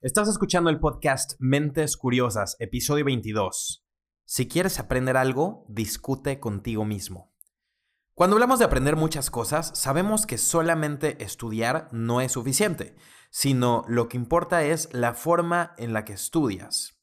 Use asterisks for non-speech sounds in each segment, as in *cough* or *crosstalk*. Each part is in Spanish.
Estás escuchando el podcast Mentes Curiosas, episodio 22. Si quieres aprender algo, discute contigo mismo. Cuando hablamos de aprender muchas cosas, sabemos que solamente estudiar no es suficiente, sino lo que importa es la forma en la que estudias.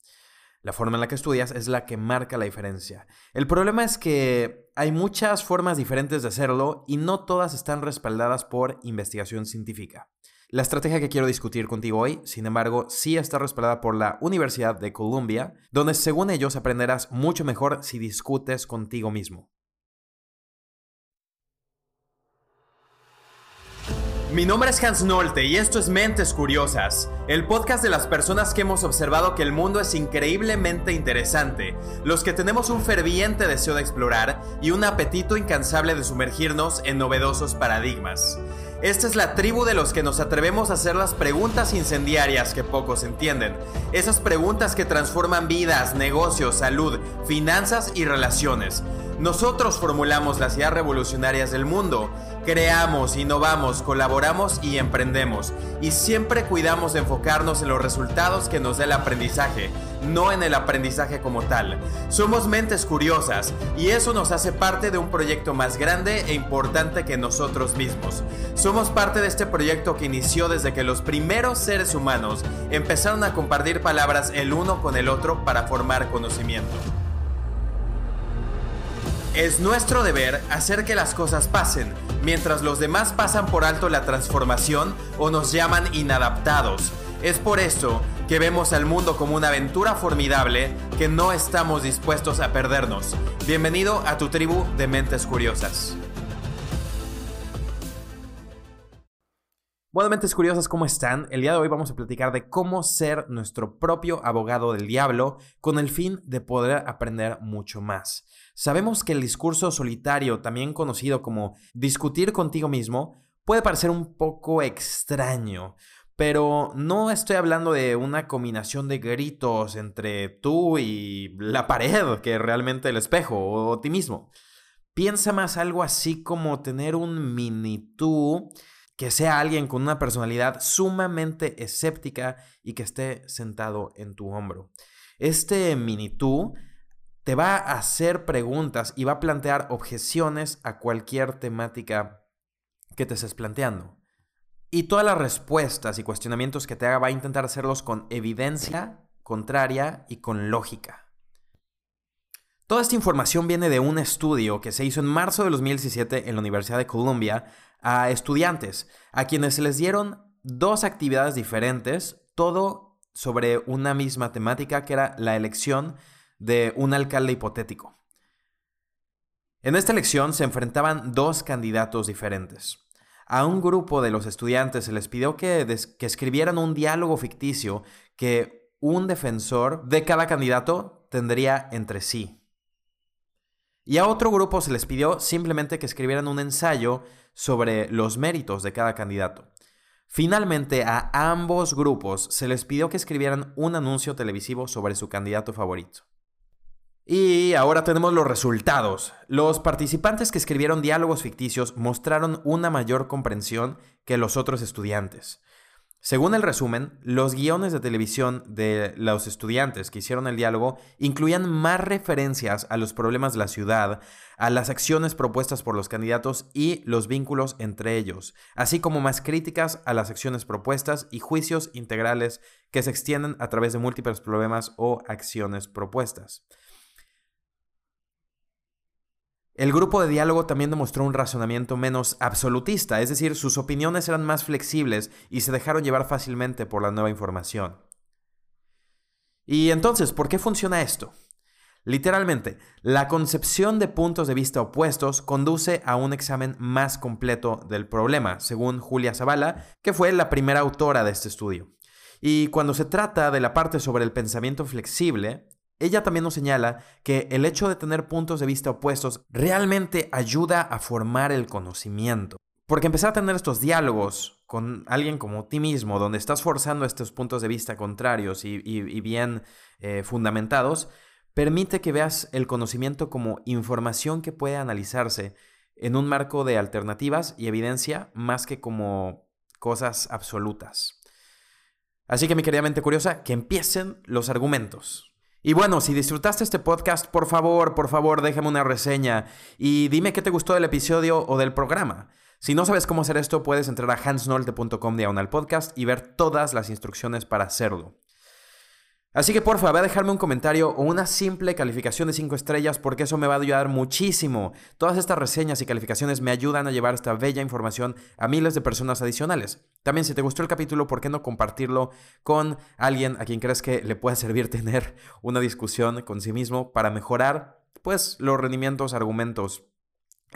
La forma en la que estudias es la que marca la diferencia. El problema es que hay muchas formas diferentes de hacerlo y no todas están respaldadas por investigación científica. La estrategia que quiero discutir contigo hoy, sin embargo, sí está respaldada por la Universidad de Columbia, donde según ellos aprenderás mucho mejor si discutes contigo mismo. Mi nombre es Hans Nolte y esto es Mentes Curiosas, el podcast de las personas que hemos observado que el mundo es increíblemente interesante, los que tenemos un ferviente deseo de explorar y un apetito incansable de sumergirnos en novedosos paradigmas. Esta es la tribu de los que nos atrevemos a hacer las preguntas incendiarias que pocos entienden. Esas preguntas que transforman vidas, negocios, salud, finanzas y relaciones. Nosotros formulamos las ideas revolucionarias del mundo. Creamos, innovamos, colaboramos y emprendemos. Y siempre cuidamos de enfocarnos en los resultados que nos dé el aprendizaje, no en el aprendizaje como tal. Somos mentes curiosas y eso nos hace parte de un proyecto más grande e importante que nosotros mismos. Somos parte de este proyecto que inició desde que los primeros seres humanos empezaron a compartir palabras el uno con el otro para formar conocimiento. Es nuestro deber hacer que las cosas pasen, mientras los demás pasan por alto la transformación o nos llaman inadaptados. Es por eso que vemos al mundo como una aventura formidable que no estamos dispuestos a perdernos. Bienvenido a tu tribu de mentes curiosas. Bueno, mentes curiosas, ¿cómo están? El día de hoy vamos a platicar de cómo ser nuestro propio abogado del diablo con el fin de poder aprender mucho más. Sabemos que el discurso solitario, también conocido como discutir contigo mismo, puede parecer un poco extraño, pero no estoy hablando de una combinación de gritos entre tú y la pared, que realmente el espejo o ti mismo. Piensa más algo así como tener un mini tú que sea alguien con una personalidad sumamente escéptica y que esté sentado en tu hombro. Este mini tú te va a hacer preguntas y va a plantear objeciones a cualquier temática que te estés planteando. Y todas las respuestas y cuestionamientos que te haga va a intentar hacerlos con evidencia contraria y con lógica. Toda esta información viene de un estudio que se hizo en marzo de 2017 en la Universidad de Columbia a estudiantes, a quienes se les dieron dos actividades diferentes, todo sobre una misma temática que era la elección de un alcalde hipotético. En esta elección se enfrentaban dos candidatos diferentes. A un grupo de los estudiantes se les pidió que, que escribieran un diálogo ficticio que un defensor de cada candidato tendría entre sí. Y a otro grupo se les pidió simplemente que escribieran un ensayo sobre los méritos de cada candidato. Finalmente, a ambos grupos se les pidió que escribieran un anuncio televisivo sobre su candidato favorito. Y ahora tenemos los resultados. Los participantes que escribieron diálogos ficticios mostraron una mayor comprensión que los otros estudiantes. Según el resumen, los guiones de televisión de los estudiantes que hicieron el diálogo incluían más referencias a los problemas de la ciudad, a las acciones propuestas por los candidatos y los vínculos entre ellos, así como más críticas a las acciones propuestas y juicios integrales que se extienden a través de múltiples problemas o acciones propuestas. El grupo de diálogo también demostró un razonamiento menos absolutista, es decir, sus opiniones eran más flexibles y se dejaron llevar fácilmente por la nueva información. Y entonces, ¿por qué funciona esto? Literalmente, la concepción de puntos de vista opuestos conduce a un examen más completo del problema, según Julia Zavala, que fue la primera autora de este estudio. Y cuando se trata de la parte sobre el pensamiento flexible, ella también nos señala que el hecho de tener puntos de vista opuestos realmente ayuda a formar el conocimiento. Porque empezar a tener estos diálogos con alguien como ti mismo, donde estás forzando estos puntos de vista contrarios y, bien eh, fundamentados, permite que veas el conocimiento como información que puede analizarse en un marco de alternativas y evidencia más que como cosas absolutas. Así que mi querida mente curiosa, que empiecen los argumentos. Y bueno, si disfrutaste este podcast, por favor, por favor, déjame una reseña y dime qué te gustó del episodio o del programa. Si no sabes cómo hacer esto, puedes entrar a hansnolte.com diagonal podcast y ver todas las instrucciones para hacerlo. Así que porfa, ve a dejarme un comentario o una simple calificación de 5 estrellas porque eso me va a ayudar muchísimo. Todas estas reseñas y calificaciones me ayudan a llevar esta bella información a miles de personas adicionales. También si te gustó el capítulo, ¿por qué no compartirlo con alguien a quien crees que le pueda servir *laughs* tener una discusión con sí mismo para mejorar pues los rendimientos, argumentos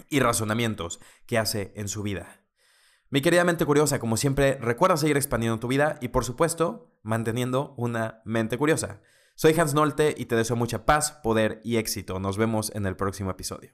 y razonamientos que hace en su vida? Mi querida mente curiosa, como siempre, recuerda seguir expandiendo tu vida y, por supuesto, manteniendo una mente curiosa. Soy Hans Nolte y te deseo mucha paz, poder y éxito. Nos vemos en el próximo episodio.